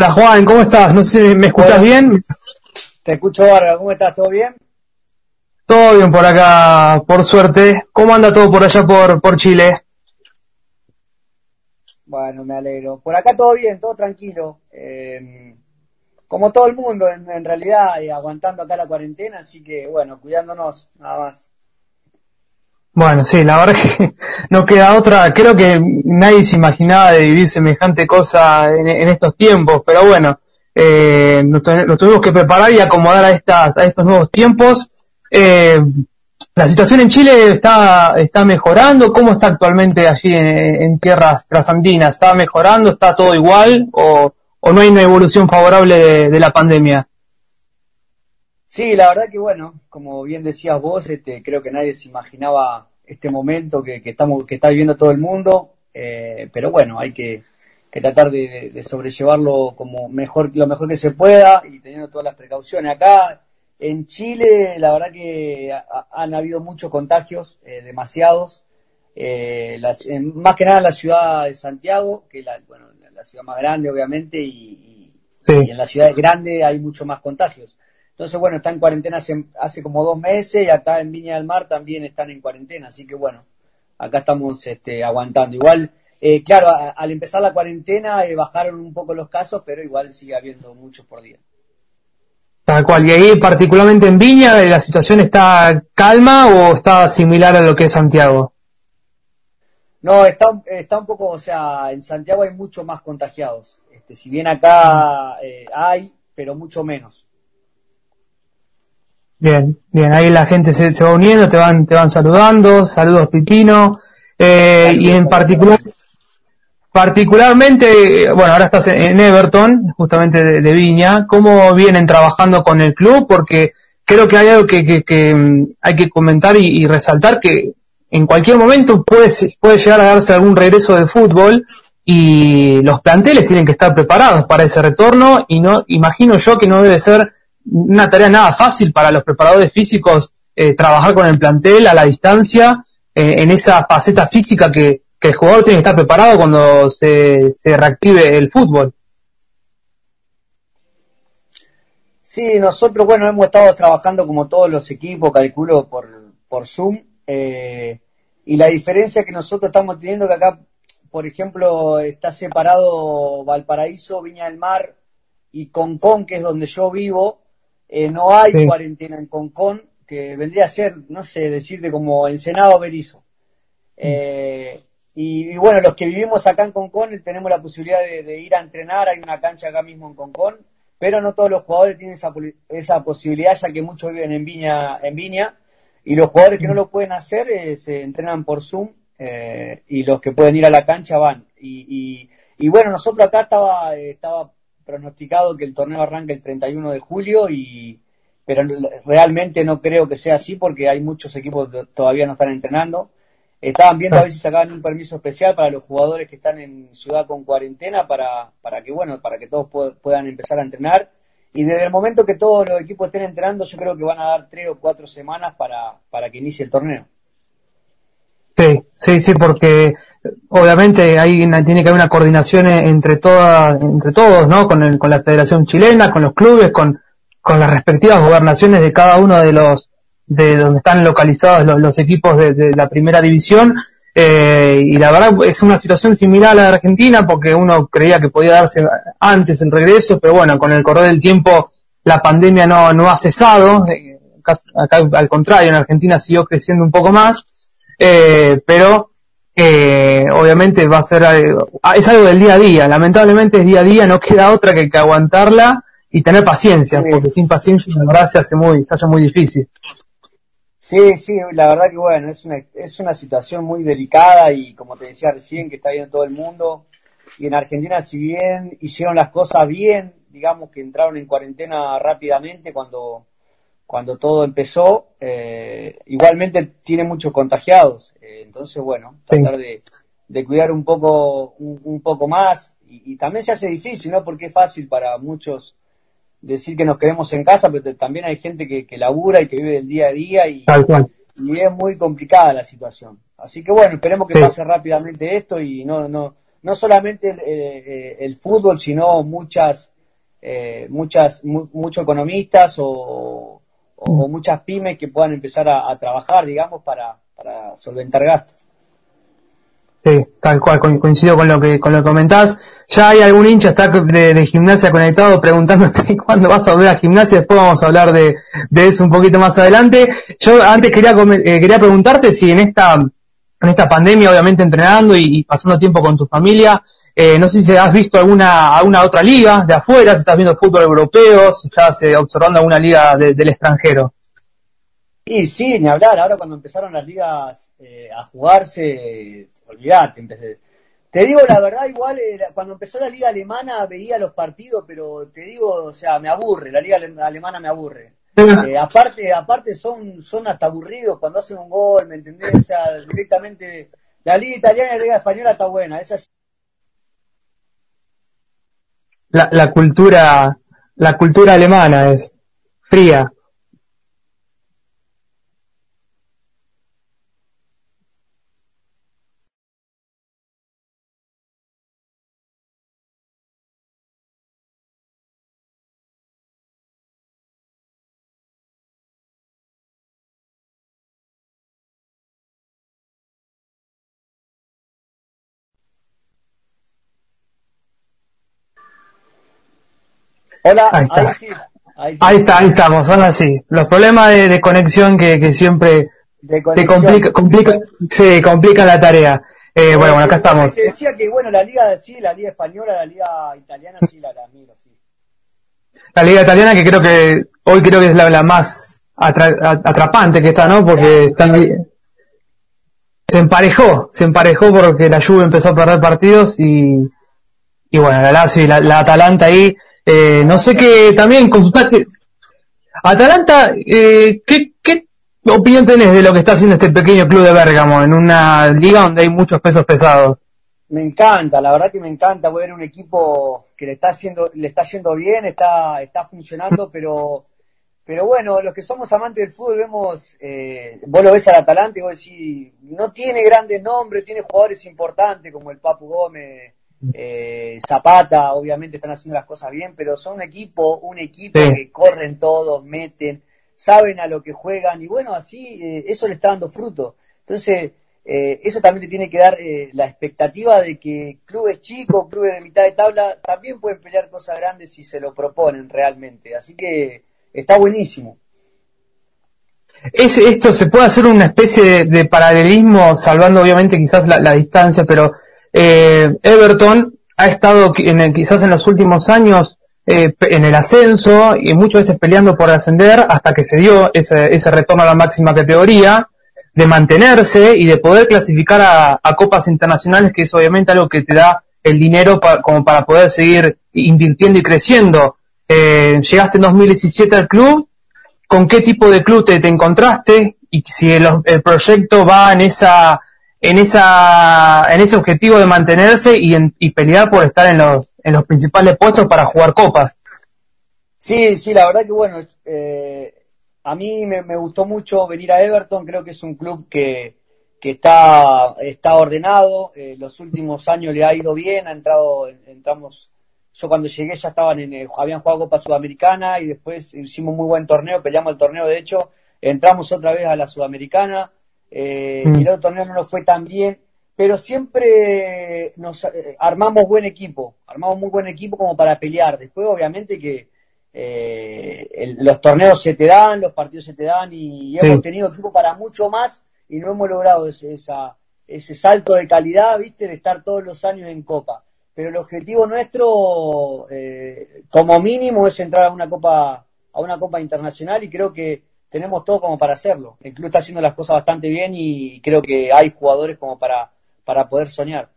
Hola Juan, ¿cómo estás? No sé, ¿me escuchas bien? Te escucho bárbaro, ¿cómo estás? ¿Todo bien? Todo bien por acá, por suerte. ¿Cómo anda todo por allá por, por Chile? Bueno, me alegro. Por acá todo bien, todo tranquilo. Eh, como todo el mundo, en, realidad, eh, aguantando acá la cuarentena, así que bueno, cuidándonos, nada más. Bueno, sí, la verdad que no queda otra. Creo que nadie se imaginaba de vivir semejante cosa en, estos tiempos, pero bueno, eh, nos, tuvimos que preparar y acomodar a estas a estos nuevos tiempos. Eh, la situación en Chile está está mejorando. ¿Cómo está actualmente allí en, tierras trasandinas? ¿Está mejorando? ¿Está todo igual o no hay una evolución favorable de la pandemia? Sí, la verdad que bueno, como bien decías vos, este, creo que nadie se imaginaba este momento que, estamos, que está viviendo todo el mundo, eh, pero bueno, hay que, tratar de, sobrellevarlo como mejor, lo mejor que se pueda y teniendo todas las precauciones. Acá en Chile, la verdad que han habido muchos contagios, eh, demasiados, eh, más que nada en la ciudad de Santiago, que es la, bueno, la ciudad más grande obviamente, y, y en las ciudades grandes hay mucho más contagios. Entonces, bueno, está en cuarentena hace, como dos meses y acá en Viña del Mar también están en cuarentena, así que bueno, acá estamos este, aguantando. Igual, eh, claro, al empezar la cuarentena eh, bajaron un poco los casos, pero igual sigue habiendo muchos por día. Tal cual, y ahí particularmente en Viña, ¿la situación está calma o está similar a lo que es Santiago? No, está, está un poco, o sea, en Santiago hay mucho más contagiados. Este, si bien acá eh, hay, pero mucho menos. Bien, bien, ahí la gente se, se va uniendo, te van, te van saludando, saludos Pipino, eh, y en particular, particularmente, bueno, ahora estás en Everton, justamente de, Viña, ¿cómo vienen trabajando con el club? Porque creo que hay algo que, que, que mm, hay que comentar y, resaltar que en cualquier momento puede, puede llegar a darse algún regreso de fútbol y los planteles tienen que estar preparados para ese retorno y no, imagino yo que no debe ser una tarea nada fácil para los preparadores físicos eh, trabajar con el plantel a la distancia eh, en esa faceta física que, el jugador tiene que estar preparado cuando se, se reactive el fútbol. Sí, nosotros, bueno, hemos estado trabajando como todos los equipos, calculo, por, por Zoom. Eh, y la diferencia que nosotros estamos teniendo que acá, por ejemplo, está separado Valparaíso, Viña del Mar y Concón, que es donde yo vivo, eh, no hay cuarentena en Concón, que vendría a ser, no sé, decirte como Ensenado Berizo. Eh, y, bueno, los que vivimos acá en Concón tenemos la posibilidad de, ir a entrenar, hay una cancha acá mismo en Concón, pero no todos los jugadores tienen esa, esa posibilidad, ya que muchos viven en Viña, en Viña, y los jugadores que no lo pueden hacer eh, se entrenan por Zoom, y los que pueden ir a la cancha van. Y, y, bueno, nosotros acá estaba, estaba pronosticado que el torneo arranque el 31 de julio y pero realmente no creo que sea así porque hay muchos equipos que todavía no están entrenando. Estaban viendo a ver si sacaban un permiso especial para los jugadores que están en ciudad con cuarentena para, para que bueno, para que todos puedan empezar a entrenar. Y desde el momento que todos los equipos estén entrenando, yo creo que van a dar tres o cuatro semanas para, para que inicie el torneo. Sí, sí, porque obviamente hay tiene que haber una coordinación entre todas, entre todos, ¿no? Con, con la Federación Chilena, con los clubes, con, con las respectivas gobernaciones de cada uno de los de donde están localizados los, equipos de, la primera división. Eh, y la verdad es una situación similar a la de Argentina porque uno creía que podía darse antes el regreso, pero bueno, con el correr del tiempo la pandemia no, no ha cesado. Eh, acá, al contrario, en Argentina siguió creciendo un poco más eh, pero eh, obviamente va a ser ah, es algo del día a día, lamentablemente es día a día, no queda otra que, que aguantarla y tener paciencia, porque sin paciencia la verdad se hace muy, se hace muy difícil. Sí, sí, la verdad que bueno, es una, es una situación muy delicada y como te decía recién, que está viendo todo el mundo. Y en Argentina, si bien hicieron las cosas bien, digamos que entraron en cuarentena rápidamente cuando, cuando todo empezó, eh, igualmente tiene muchos contagiados. Eh, entonces, bueno, tratar de, cuidar un poco, un, poco más. Y, también se hace difícil, ¿no? Porque es fácil para muchos decir que nos quedemos en casa, pero también hay gente que, que labura y que vive del día a día y, y es muy complicada la situación. Así que bueno, esperemos que pase rápidamente esto y no, no, no solamente el, fútbol, sino muchas, muchas, muchos economistas o, muchas pymes que puedan empezar a, trabajar, digamos, para, solventar gastos. Sí, tal cual, coincido con lo que con lo que comentás. Ya hay algún hincha está de, gimnasia conectado preguntándote cuándo vas a volver a gimnasia, después vamos a hablar de, eso un poquito más adelante. Yo antes quería eh, quería preguntarte si en esta en esta pandemia, obviamente entrenando y, pasando tiempo con tu familia, eh, no sé si has visto alguna alguna otra liga de afuera, si estás viendo fútbol europeo, si estás eh, observando alguna liga del extranjero. Y sí, ni hablar. Ahora cuando empezaron las ligas a jugarse, olvídate, empecé. Te digo la verdad, igual eh, cuando empezó la liga alemana veía los partidos, pero te digo, o sea, me aburre, la liga alemana me aburre. Eh, aparte, aparte son, son hasta aburridos cuando hacen un gol, ¿me entendés? O sea, directamente, la liga italiana y la liga española está buena, esa la, la cultura, la cultura alemana es fría. Hola, ahí está. Ahí, está, ahí estamos, son así. Los problemas de, conexión que, siempre te complica, complica, sí, complican la tarea. Eh, bueno, bueno, acá estamos. Te decía que, bueno, la liga, sí, la liga española, la liga italiana, sí, la, la miro, sí. La liga italiana que creo que, hoy creo que es la, más atrapante que está, ¿no? Porque se emparejó, se emparejó porque la Juve empezó a perder partidos y, y bueno, la Lazio y la, la Atalanta ahí eh, no sé qué, también consultaste. Atalanta, eh, ¿qué, ¿qué opinión tenés de lo que está haciendo este pequeño club de Bérgamo en una liga donde hay muchos pesos pesados? Me encanta, la verdad que me encanta ver un equipo que le está haciendo, le está yendo bien, está, está funcionando, pero, pero bueno, los que somos amantes del fútbol vemos, eh, vos lo ves al Atalanta y vos decís, no tiene grandes nombres, tiene jugadores importantes como el Papu Gómez, eh, Zapata, obviamente están haciendo las cosas bien, pero son un equipo, un equipo que corren todos, meten, saben a lo que juegan y bueno, así eh, eso le está dando fruto. Entonces, eh, eso también le tiene que dar la expectativa de que clubes chicos, clubes de mitad de tabla, también pueden pelear cosas grandes si se lo proponen realmente. Así que está buenísimo. Es, esto se puede hacer una especie de, paralelismo, salvando obviamente quizás la distancia, pero eh, Everton ha estado quizás en los últimos años eh, en el ascenso y muchas veces peleando por ascender hasta que se dio ese, ese retorno a la máxima categoría, de mantenerse y de poder clasificar a, copas internacionales, que es obviamente algo que te da el dinero como para poder seguir invirtiendo y creciendo. Eh, llegaste en 2017 al club, ¿con qué tipo de club te, te encontraste? Y si el proyecto va en esa en esa en ese objetivo de mantenerse y, y pelear por estar en los en los principales puestos para jugar copas. Sí, sí, la verdad que bueno, eh, a mí me, gustó mucho venir a Everton, creo que es un club que, que está, está ordenado, eh, los últimos años le ha ido bien, ha entrado, entramos, yo cuando llegué ya estaban en, habían jugado Copa Sudamericana y después hicimos muy buen torneo, peleamos el torneo de hecho, entramos otra vez a la Sudamericana, eh, mm. el otro torneo no nos fue tan bien, pero siempre nos eh, armamos buen equipo, armamos muy buen equipo como para pelear. Después, obviamente, que eh, los torneos se te dan, los partidos se te dan y, hemos tenido equipo para mucho más y no hemos logrado ese, esa, ese salto de calidad, viste, de estar todos los años en Copa. Pero el objetivo nuestro, como mínimo, es entrar a una Copa, a una Copa internacional y creo que tenemos todo como para hacerlo. El club está haciendo las cosas bastante bien y creo que hay jugadores como para, para poder soñar.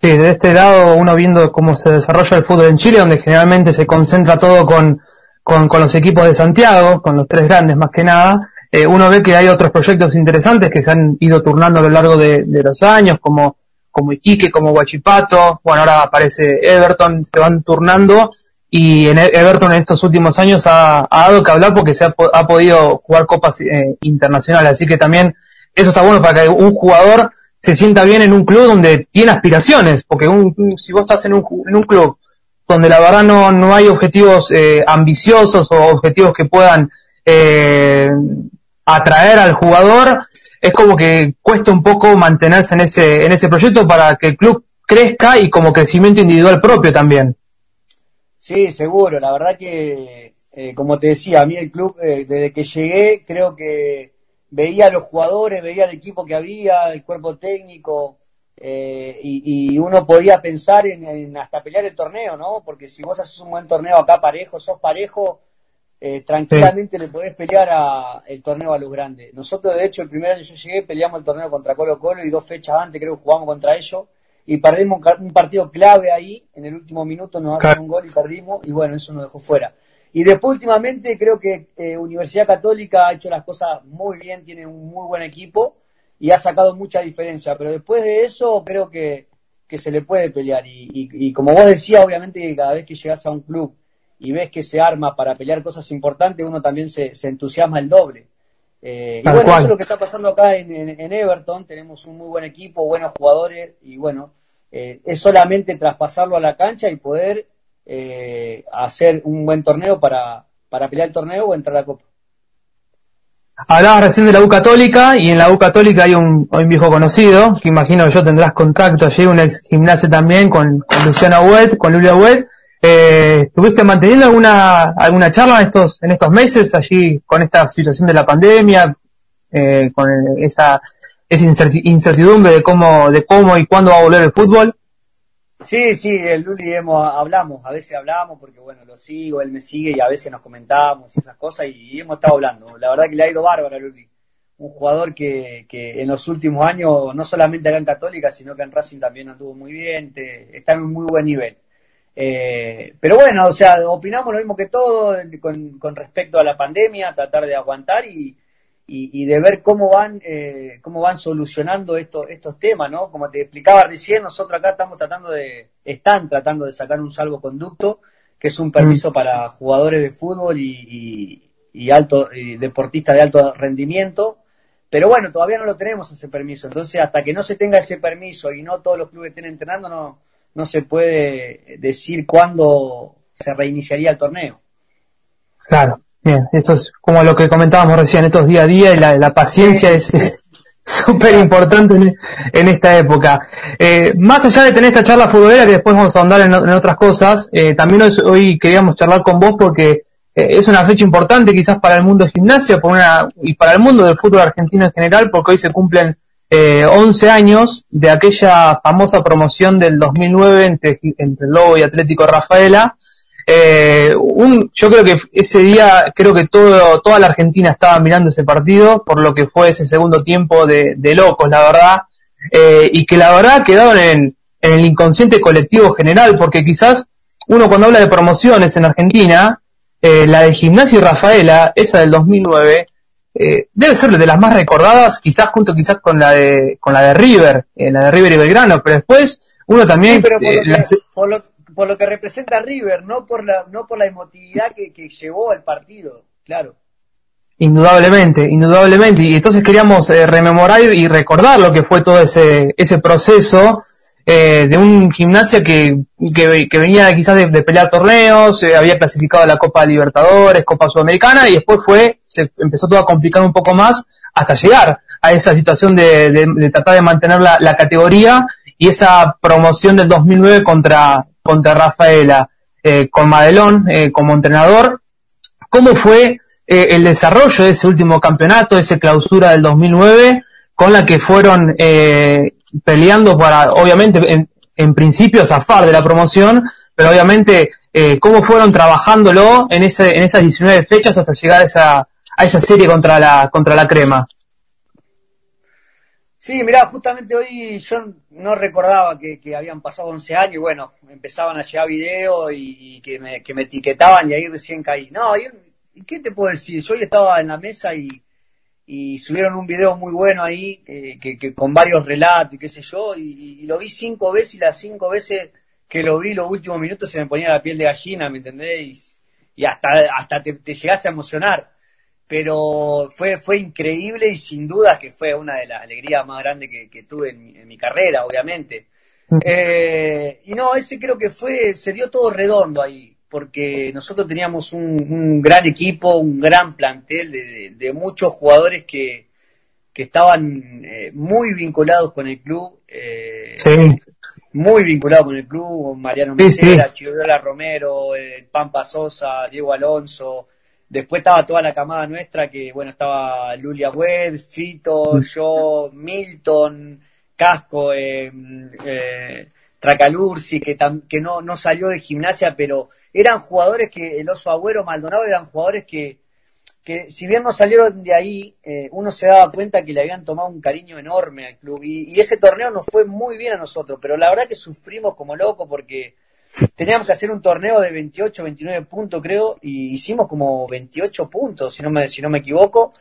Sí, de este lado uno viendo cómo se desarrolla el fútbol en Chile, donde generalmente se concentra todo con, con, los equipos de Santiago, con los tres grandes más que nada, eh, uno ve que hay otros proyectos interesantes que se han ido turnando a lo largo de, de los años, como, como Iquique, como Huachipato, bueno, ahora aparece Everton, se van turnando y en e- Everton en estos últimos años ha, dado que hablar porque se ha, podido jugar copas eh, internacionales, así que también eso está bueno para que un jugador se sienta bien en un club donde tiene aspiraciones, porque si vos estás en un, en un club donde la verdad no, no hay objetivos eh, ambiciosos o objetivos que puedan eh, atraer al jugador, es como que cuesta un poco mantenerse en ese, en ese proyecto para que el club crezca y como crecimiento individual propio también. Sí, seguro. La verdad que, eh, como te decía, a mí el club, eh, desde que llegué, creo que veía a los jugadores, veía el equipo que había, el cuerpo técnico, eh, y, uno podía pensar en, hasta pelear el torneo, ¿no? Porque si vos haces un buen torneo acá parejo, sos parejo, tranquilamente le podés pelear a, el torneo a los grandes. Nosotros, de hecho, el primer año yo llegué, peleamos el torneo contra Colo Colo y dos fechas antes creo que jugamos contra ellos y perdimos un partido clave ahí, en el último minuto nos hacen un gol y perdimos y bueno, eso nos dejó fuera. Y después últimamente creo que eh, Universidad Católica ha hecho las cosas muy bien, tiene un muy buen equipo y ha sacado mucha diferencia, pero después de eso creo que, que se le puede pelear y, y como vos decías, obviamente que cada vez que llegas a un club y ves que se arma para pelear cosas importantes, uno también se, entusiasma el doble. Eh, y bueno, eso es lo que está pasando acá en, Everton. Tenemos un muy buen equipo, buenos jugadores y bueno, eh, es solamente traspasarlo a la cancha y poder eh, hacer un buen torneo para, para pelear el torneo o entrar a la Copa. Hablabas recién de la U Católica y en la U Católica hay un, viejo conocido que imagino yo tendrás contacto allí, un ex gimnasio también con, con Luciana Huet, con Lulia Huet eh, ¿Estuviste manteniendo alguna, alguna charla en estos, en estos meses allí con esta situación de la pandemia, eh, con esa, esa incertidumbre de cómo, de cómo y cuándo va a volver el fútbol? Sí, sí, el Luli hemos, hablamos, a veces hablamos porque bueno, lo sigo, él me sigue y a veces nos comentamos y esas cosas y, hemos estado hablando. La verdad que le ha ido bárbaro a Luli. Un jugador que, que en los últimos años, no solamente acá en Católica, sino que en Racing también anduvo muy bien, está en un muy buen nivel. Eh, pero bueno, o sea, opinamos lo mismo que todo con, respecto a la pandemia, tratar de aguantar y, de ver cómo van eh, cómo van solucionando estos estos temas, ¿no? Como te explicaba recién, nosotros acá estamos tratando de están tratando de sacar un salvoconducto, que es un permiso mm. para jugadores de fútbol y, y alto y deportistas de alto rendimiento. Pero bueno, todavía no lo tenemos ese permiso. Entonces, hasta que no se tenga ese permiso y no todos los clubes estén entrenando, no, no se puede decir cuándo se reiniciaría el torneo. Claro, bien, eso es como lo que comentábamos recién, estos día a día y la, paciencia es súper importante en, esta época. Eh, más allá de tener esta charla futbolera, que después vamos a andar en, otras cosas, eh, también hoy, queríamos charlar con vos porque eh, es una fecha importante quizás para el mundo de gimnasia por una, y para el mundo del fútbol argentino en general, porque hoy se cumplen eh, 11 años de aquella famosa promoción del 2009 entre, entre Lobo y Atlético Rafaela. Eh, un, yo creo que ese día, creo que todo, toda la Argentina estaba mirando ese partido por lo que fue ese segundo tiempo de, de locos, la verdad, eh, y que la verdad quedaron en, en el inconsciente colectivo general, porque quizás uno cuando habla de promociones en Argentina, eh, la de Gimnasia y Rafaela, esa del 2009, eh, debe ser de las más recordadas, quizás junto quizás con la de con la de River, eh, la de River y Belgrano, pero después uno también por, lo que, representa River, no por la no por la emotividad que, llevó al partido, claro. Indudablemente, indudablemente. Y entonces queríamos rememorar y recordar lo que fue todo ese, ese proceso eh, de un gimnasia que, que, venía quizás de, pelear torneos, eh, había clasificado a la Copa Libertadores, Copa Sudamericana, y después fue, se empezó todo a complicar un poco más hasta llegar a esa situación de, de, tratar de mantener la, la, categoría y esa promoción del 2009 contra, contra Rafaela, eh, con Madelón eh, como entrenador. ¿Cómo fue el desarrollo de ese último campeonato, esa clausura del 2009, con la que fueron eh, peleando para, obviamente, en, en principio zafar de la promoción, pero obviamente eh, cómo fueron trabajándolo en, ese, en esas 19 fechas hasta llegar a esa, a esa serie contra la, contra la crema. Sí, mirá, justamente hoy yo no recordaba que, habían pasado 11 años y bueno, empezaban a llegar videos y, que, me, que me etiquetaban y ahí recién caí. No, y, ¿qué te puedo decir? Yo hoy estaba en la mesa y, subieron un video muy bueno ahí, eh, que, con varios relatos y qué sé yo, y, lo vi cinco veces y las cinco veces que lo vi los últimos minutos se me ponía la piel de gallina, ¿me entendés? Y, hasta, hasta te, te a emocionar. Pero fue, fue increíble y sin duda que fue una de las alegrías más grandes que, tuve en mi, carrera, obviamente. Mm. Eh, y no, ese creo que fue, se dio todo redondo ahí, porque nosotros teníamos un, gran equipo, un gran plantel de, muchos jugadores que, que estaban eh, muy vinculados con el club. Eh, muy vinculado con el club, Mariano Mesera, Romero, eh, Pampa Sosa, Diego Alonso. Después estaba toda la camada nuestra que, bueno, estaba Lulia Wed, Fito, mm. yo, Milton, Casco, eh, eh, Tracalursi, que, que no, no salió de gimnasia, pero eran jugadores que, el Oso Agüero, Maldonado, eran jugadores que, que si bien no salieron de ahí, eh, uno se daba cuenta que le habían tomado un cariño enorme al club. Y, ese torneo nos fue muy bien a nosotros, pero la verdad que sufrimos como locos porque teníamos que hacer un torneo de 28, 29 puntos, creo, y hicimos como 28 puntos, si no me, si no me equivoco.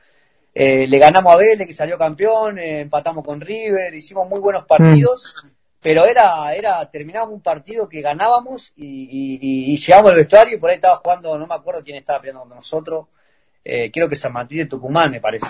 Eh, le ganamos a Vélez, que salió campeón, eh, empatamos con River, hicimos muy buenos partidos, pero era, era, terminábamos un partido que ganábamos y, y, llegamos al vestuario y por ahí estaba jugando, no me acuerdo quién estaba peleando con nosotros eh, creo que San Martín de Tucumán, me parece.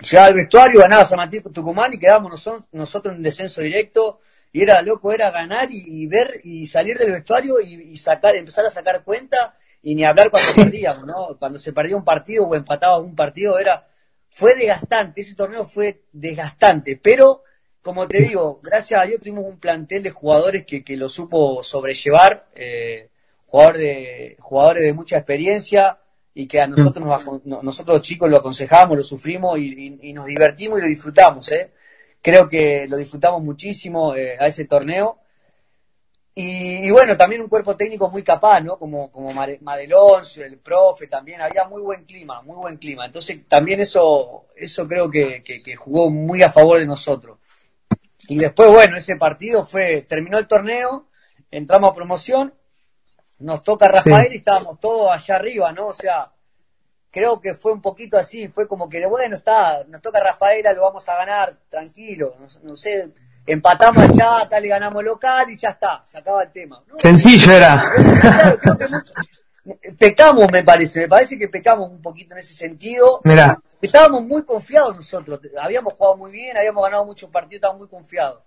Llegaba al vestuario, ganaba San Martín de Tucumán y quedábamos nosotros en descenso directo. Y era loco, era ganar y, ver y salir del vestuario y, sacar, empezar a sacar cuenta y ni hablar cuando perdíamos, ¿no? Cuando se perdía un partido o empataba un partido, era, fue desgastante, ese torneo fue desgastante, pero como te digo, gracias a Dios tuvimos un plantel de jugadores que, que lo supo sobrellevar, eh, jugador de, jugadores de mucha experiencia, y que a nosotros, nos, nosotros chicos lo aconsejamos, lo sufrimos y, nos divertimos y lo disfrutamos. ¿eh? Creo que lo disfrutamos muchísimo eh, a ese torneo. Y, bueno, también un cuerpo técnico muy capaz, ¿no? Como, como el profe también, había muy buen clima, muy buen clima. Entonces también eso, eso creo que, que, jugó muy a favor de nosotros. Y después, bueno, ese partido fue, terminó el torneo, entramos a promoción nos toca Rafael y estábamos todos allá arriba, ¿no? O sea, creo que fue un poquito así, fue como que, bueno, está, nos toca Rafaela, lo vamos a ganar, tranquilo, no, sé, empatamos allá, tal y ganamos local y ya está, se acaba el tema. Sencillo era. pecamos, me parece, me parece que pecamos un poquito en ese sentido. Mira. Estábamos muy confiados nosotros, habíamos jugado muy bien, habíamos ganado muchos partidos, estábamos muy confiados.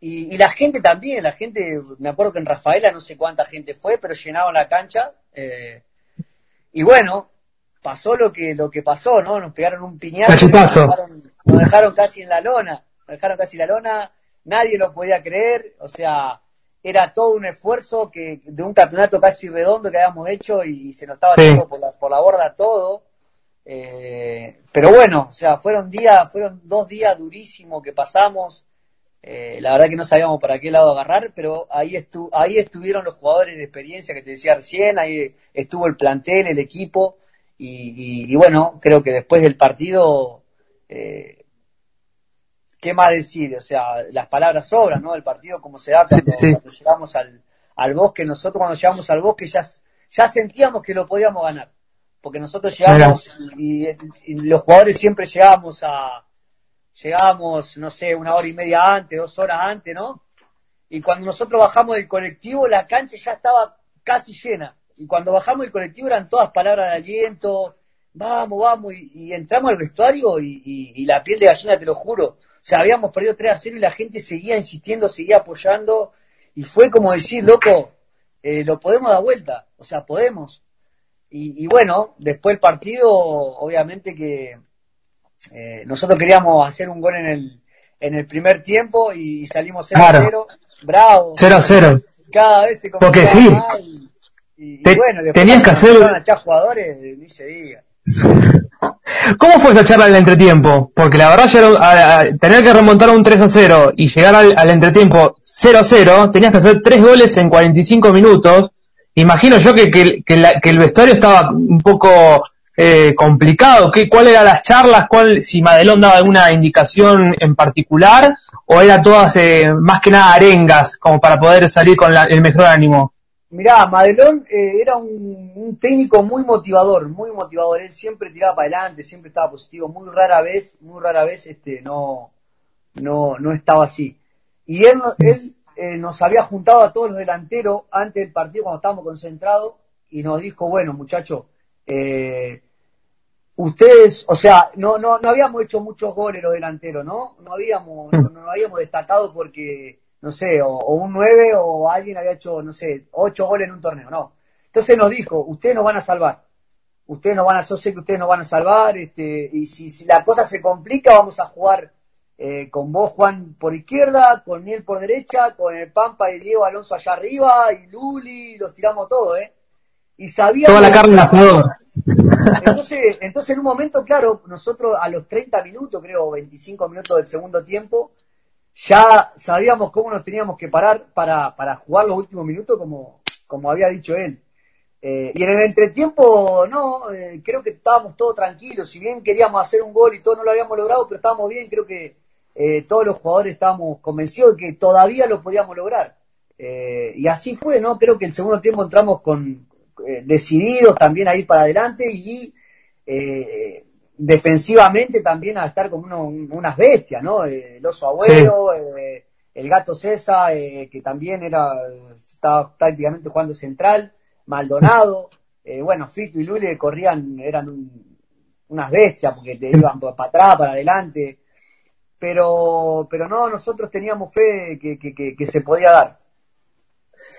Y, la gente también, la gente, me acuerdo que en Rafaela no sé cuánta gente fue, pero llenaban la cancha. Eh, y bueno, pasó lo que lo que pasó, ¿no? Nos pegaron un piñazo, nos dejaron, nos dejaron casi en la lona, nos dejaron casi en la lona, nadie lo podía creer, o sea, era todo un esfuerzo que de un campeonato casi redondo que habíamos hecho y, se nos estaba tirando por la, por la borda todo. Eh, pero bueno, o sea, fueron días, fueron dos días durísimos que pasamos. Eh, la verdad que no sabíamos para qué lado agarrar, pero ahí, estu ahí estuvieron los jugadores de experiencia que te decía recién, ahí estuvo el plantel, el equipo, y, bueno, creo que después del partido, eh, ¿qué más decir? O sea, las palabras sobran, ¿no? El partido como se da cuando, llegamos al, al, bosque, nosotros cuando llegamos al bosque ya, ya sentíamos que lo podíamos ganar, porque nosotros llegamos y los jugadores siempre llegábamos a llegábamos, no sé, una hora y media antes, dos horas antes, ¿no? Y cuando nosotros bajamos del colectivo, la cancha ya estaba casi llena. Y cuando bajamos del colectivo eran todas palabras de aliento, vamos, vamos, y, entramos al vestuario y, la piel de gallina, te lo juro. O sea, habíamos perdido 3 a 0 y la gente seguía insistiendo, seguía apoyando. Y fue como decir, loco, eh, lo podemos dar vuelta. O sea, podemos. Y, y bueno, después el partido, obviamente que eh, nosotros queríamos hacer un gol en el, en el primer tiempo y salimos 0 a 0. Bravo. 0 a 0. Cada vez se Porque sí. Y, bueno, tenías que hacer. jugadores, ni se diga. ¿Cómo fue esa charla del entretiempo? Porque la verdad, ya tener que remontar a un 3 a 0 y llegar al, entretiempo 0 a 0, tenías que hacer tres goles en 45 minutos. Imagino yo que, que, que el vestuario estaba un poco eh, complicado. ¿Qué, ¿Cuál eran las charlas? ¿Cuál, si Madelón daba alguna indicación en particular? ¿O era todas eh, más que nada arengas como para poder salir con el mejor ánimo? Mirá, Madelón eh, era un, técnico muy motivador, muy motivador. Él siempre tiraba para adelante, siempre estaba positivo. Muy rara vez, muy rara vez este, no, no, no estaba así. Y él, él nos había juntado a todos los delanteros antes del partido cuando estábamos concentrados y nos dijo, bueno muchachos, eh, ustedes, o sea, no, no, no habíamos hecho muchos goles los delanteros, ¿no? No habíamos, no, no habíamos destacado porque, no sé, o, un 9 o alguien había hecho, no sé, 8 goles en un torneo, no. Entonces nos dijo, ustedes nos van a salvar. Ustedes nos van a, yo sé que ustedes nos van a salvar, este, y si, si la cosa se complica, vamos a jugar eh, con vos, Juan, por izquierda, con Niel por derecha, con el Pampa y Diego Alonso allá arriba, y Luli, los tiramos todos, ¿eh? Y sabía... Toda la carne asador. Entonces, entonces, en un momento, claro, nosotros a los 30 minutos, creo, 25 minutos del segundo tiempo, ya sabíamos cómo nos teníamos que parar para, para jugar los últimos minutos, como, como había dicho él. Eh, y en el entretiempo, no, eh, creo que estábamos todos tranquilos. Si bien queríamos hacer un gol y todo no lo habíamos logrado, pero estábamos bien. Creo que eh, todos los jugadores estábamos convencidos de que todavía lo podíamos lograr. y así fue, ¿no? Creo que el segundo tiempo entramos con decididos también a ir para adelante y defensivamente también a estar como unas bestias, ¿no? el oso abuelo, el gato César, que también era estaba prácticamente jugando central. Maldonado, eh, bueno, Fito y Lule corrían, eran unas bestias porque te iban para atrás, para adelante, pero, pero no, nosotros teníamos fe que, que, se podía dar.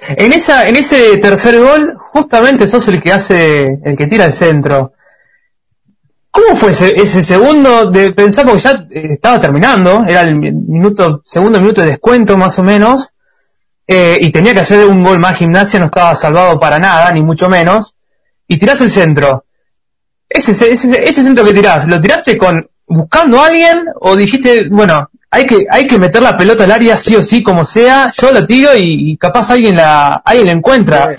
En esa, en ese tercer gol, justamente sos el que hace, el que tira el centro. ¿Cómo fue ese, segundo de pensar porque ya estaba terminando, era el minuto, segundo minuto de descuento más o menos, eh, y tenía que hacer un gol más gimnasia, no estaba salvado para nada, ni mucho menos, y tirás el centro. Ese, ese, ese centro que tirás, ¿lo tiraste con buscando a alguien o dijiste, bueno, hay que, hay que meter la pelota al área sí o sí, como sea, yo la tiro y, capaz alguien la, alguien la encuentra?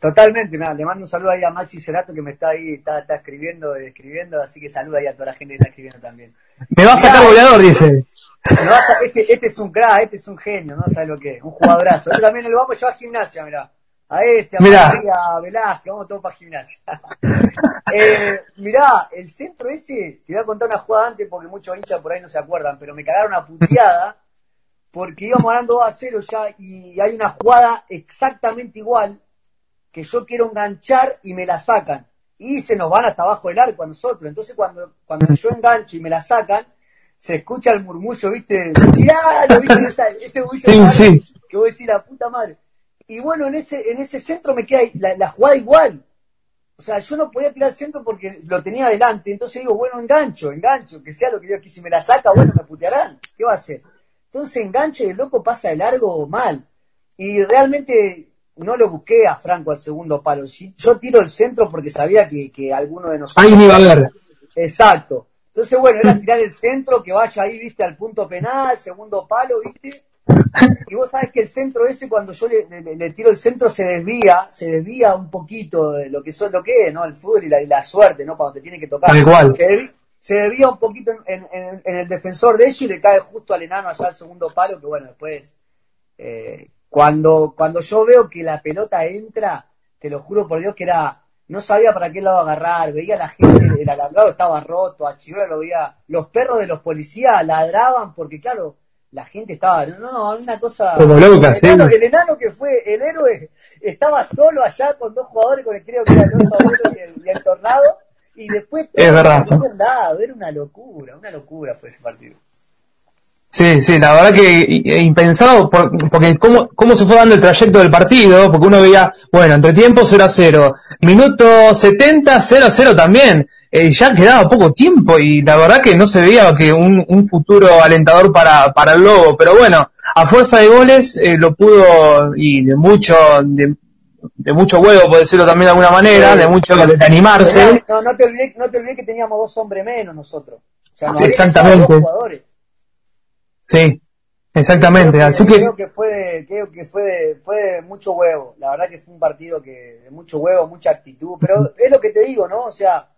Totalmente, nada, le mando un saludo ahí a Maxi Cerato que me está ahí, está, está escribiendo, escribiendo, así que saluda ahí a toda la gente que está escribiendo también. Me va a sacar goleador, dice este, este, es un crack, este es un genio, no sabes lo que es, un jugadorazo. Yo también lo vamos a llevar a gimnasia, mirá. A este, a María, a Velázquez, vamos todos para gimnasia. eh, mirá, el centro ese, te voy a contar una jugada antes porque muchos hinchas por ahí no se acuerdan, pero me cagaron a puteada porque íbamos ganando 2 a 0 ya y hay una jugada exactamente igual que yo quiero enganchar y me la sacan. Y se nos van hasta abajo del arco a nosotros. Entonces cuando, cuando yo engancho y me la sacan, se escucha el murmullo, ¿viste? ¡Tiralo! ¿viste? ese murmullo sí, que voy a decir, la puta madre. Y bueno, en ese, en ese centro me queda la, la jugada igual. O sea, yo no podía tirar el centro porque lo tenía adelante. Entonces digo, bueno, engancho, engancho, que sea lo que yo aquí. Si me la saca, bueno, me putearán. ¿Qué va a hacer? Entonces engancho y el loco pasa de largo mal. Y realmente no lo busqué a Franco al segundo palo. Yo tiro el centro porque sabía que, que alguno de nosotros. Ahí iba a ver. Exacto. Entonces, bueno, era tirar el centro, que vaya ahí, viste, al punto penal, segundo palo, viste. Y vos sabés que el centro ese, cuando yo le, tiro el centro, se desvía, se desvía un poquito de lo que son lo que es, ¿no? El fútbol y la, suerte, ¿no? Cuando te tiene que tocar. Igual. Se, desvía, un poquito en, el defensor de ellos y le cae justo al enano allá al segundo palo, que bueno, después, eh, cuando, cuando yo veo que la pelota entra, te lo juro por Dios que era no sabía para qué lado agarrar, veía a la gente, el alambrado estaba roto, a Chivera lo veía, los perros de los policías ladraban porque claro, la gente estaba, no, no, una cosa... Como locas, el, enano, el enano que fue el héroe estaba solo allá con dos jugadores, con el creo que era el oso y el, tornado, y después... Es verdad. era una locura, una locura fue ese partido. Sí, sí, la verdad que impensado, porque cómo, cómo se fue dando el trayecto del partido, porque uno veía, bueno, entre tiempo 0 a 0, minuto 70, 0 a 0 también, eh, ya quedaba poco tiempo y la verdad que no se veía que un, un futuro alentador para, para el Lobo, pero bueno, a fuerza de goles eh, lo pudo, y de mucho, de, mucho huevo, por decirlo también de alguna manera, de mucho de, animarse. No, no te olvides, no te olvides que teníamos dos hombres menos nosotros. O sea, Exactamente. Sí, exactamente. Así que, creo que fue, creo que fue, fue mucho huevo. La verdad que fue un partido que de mucho huevo, mucha actitud. Pero es lo que te digo, ¿no? O sea,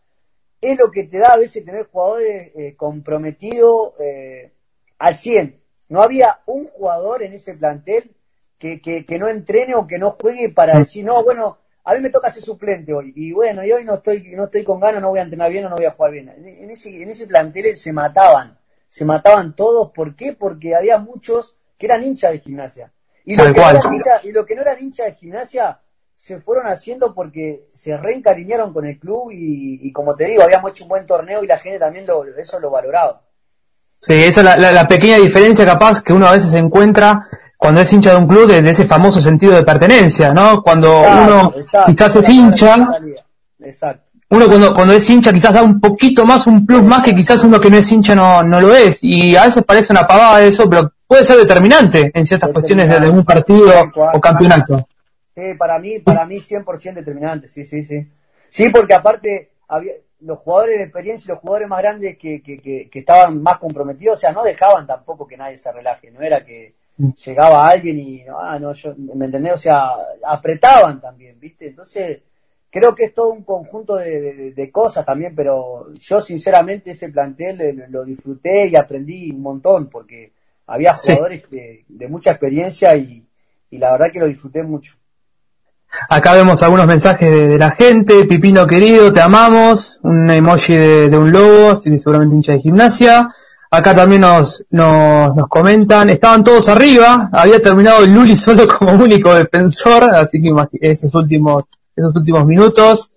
es lo que te da a veces tener jugadores eh, comprometidos eh, al 100. No había un jugador en ese plantel que, que, que, no entrene o que no juegue para decir, no, bueno, a mí me toca ser suplente hoy. Y bueno, y hoy no estoy, no estoy con ganas, no voy a entrenar bien o no voy a jugar bien. En ese, en ese plantel se mataban se mataban todos. ¿Por qué? Porque había muchos que eran hinchas de gimnasia. Y lo, que no eran hinchas, y lo que no eran hinchas de gimnasia se fueron haciendo porque se reencariñaron con el club y, como te digo, habíamos hecho un buen torneo y la gente también lo, eso lo valoraba. Sí, esa es la, pequeña diferencia capaz que uno a veces encuentra cuando es hincha de un club de, ese famoso sentido de pertenencia, ¿no? Cuando uno quizás es hincha, uno cuando, cuando es hincha quizás da un poquito más, un plus más que quizás uno que no es hincha no, no lo es. Y a veces parece una pavada eso, pero puede ser determinante en ciertas cuestiones de, un partido o campeonato. Sí, para mí, para mí 100% determinante, sí, sí, sí. Sí, porque aparte había los jugadores de experiencia y los jugadores más grandes que, que, que, estaban más comprometidos, o sea, no dejaban tampoco que nadie se relaje, no era que mm. llegaba alguien y, ah, no, yo, ¿me entendés? O sea, apretaban también, ¿viste? Entonces, creo que es todo un conjunto de, de, cosas también, pero yo sinceramente ese plantel lo disfruté y aprendí un montón, porque había jugadores de, mucha experiencia y, y la verdad que lo disfruté mucho. Acá vemos algunos mensajes de, la gente. Pipino querido, te amamos. Un emoji de, un lobo, seguramente hincha de gimnasia. Acá también nos, nos, nos, comentan, estaban todos arriba, había terminado el Luli solo como único defensor, así que esos últimos, esos últimos minutos.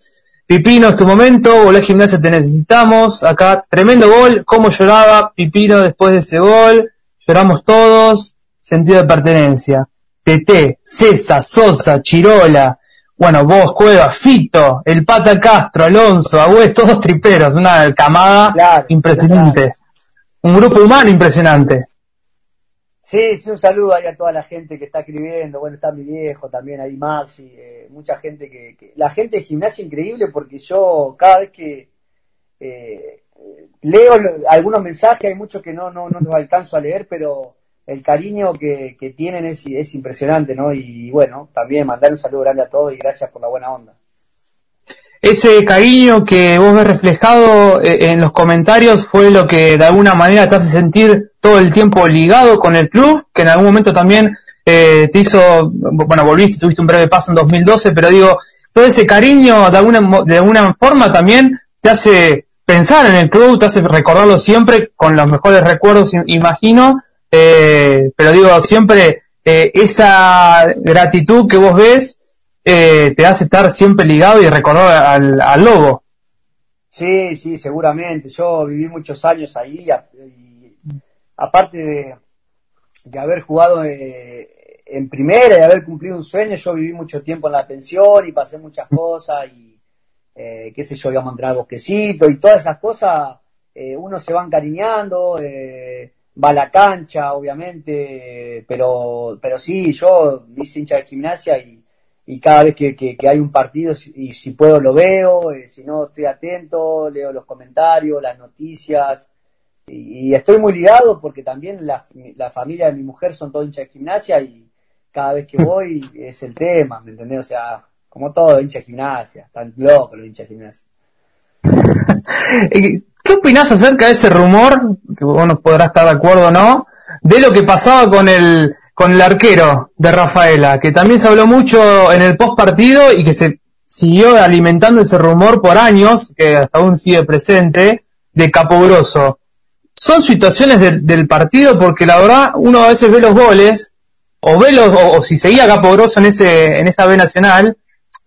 Pipino, es tu momento, volá gimnasia, te necesitamos. Acá, tremendo gol, cómo lloraba Pipino después de ese gol. Lloramos todos, sentido de pertenencia. TT, César, Sosa, Chirola, bueno, vos, Cueva, Fito, el Pata Castro, Alonso, Agüez, todos triperos, una camada impresionante. Un grupo humano impresionante. Sí, sí, un saludo ahí a toda la gente que está escribiendo. Bueno, está mi viejo también, ahí Maxi, eh, mucha gente que, La gente de gimnasia increíble porque yo cada vez que eh, leo algunos mensajes, hay muchos que no, no, no los alcanzo a leer, pero el cariño que, tienen es, es, impresionante, ¿no? Y bueno, también mandar un saludo grande a todos y gracias por la buena onda. Ese cariño que vos ves reflejado eh, en los comentarios fue lo que de alguna manera te hace sentir todo el tiempo ligado con el club, que en algún momento también eh, te hizo, bueno, volviste, tuviste un breve paso en 2012, pero digo, todo ese cariño de alguna, de alguna forma también te hace pensar en el club, te hace recordarlo siempre con los mejores recuerdos, imagino, eh, pero digo, siempre eh, esa gratitud que vos ves eh, te hace estar siempre ligado y recordar al, lobo. Sí, sí, seguramente. Yo viví muchos años ahí y, aparte de, haber jugado en primera y haber cumplido un sueño, yo viví mucho tiempo en la pensión y pasé muchas cosas y qué sé yo, íbamos a entrar al bosquecito y todas esas cosas, uno se va encariñando. Eh, va a la cancha, obviamente, pero, pero sí, yo hice hincha de gimnasia y, y cada vez que, que, hay un partido, y si puedo lo veo, eh, si no estoy atento, leo los comentarios, las noticias, y, estoy muy ligado porque también la, la, familia de mi mujer son todos hinchas de gimnasia y cada vez que voy es el tema, ¿me entendés? O sea, como todo hincha de gimnasia, tan loco los hinchas de gimnasia. ¿Qué opinás acerca de ese rumor, que vos no podrás estar de acuerdo o no, de lo que pasaba con el, con el arquero de Rafaela, que también se habló mucho en el post partido y que se siguió alimentando ese rumor por años, que hasta aún sigue presente, de Capogroso. Son situaciones del partido porque la verdad uno a veces ve los goles, o ve los, o, si seguía Capogroso en ese, en esa B nacional,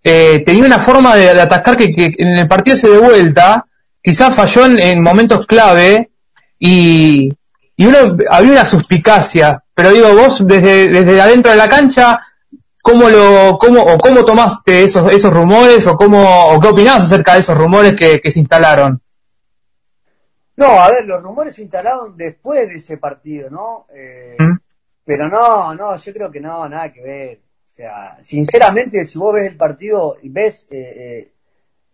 eh, tenía una forma de, atacar que, que, en el partido se de vuelta quizás falló en, momentos clave y, y uno había una suspicacia, pero digo, vos desde, desde adentro de la cancha, ¿cómo lo, cómo, o cómo tomaste esos, esos rumores o cómo, o qué opinabas acerca de esos rumores que, se instalaron? No, a ver, los rumores se instalaron después de ese partido, ¿no? Eh, ¿Mm? Pero no, no, yo creo que no, nada que ver. O sea, sinceramente, si vos ves el partido y ves eh,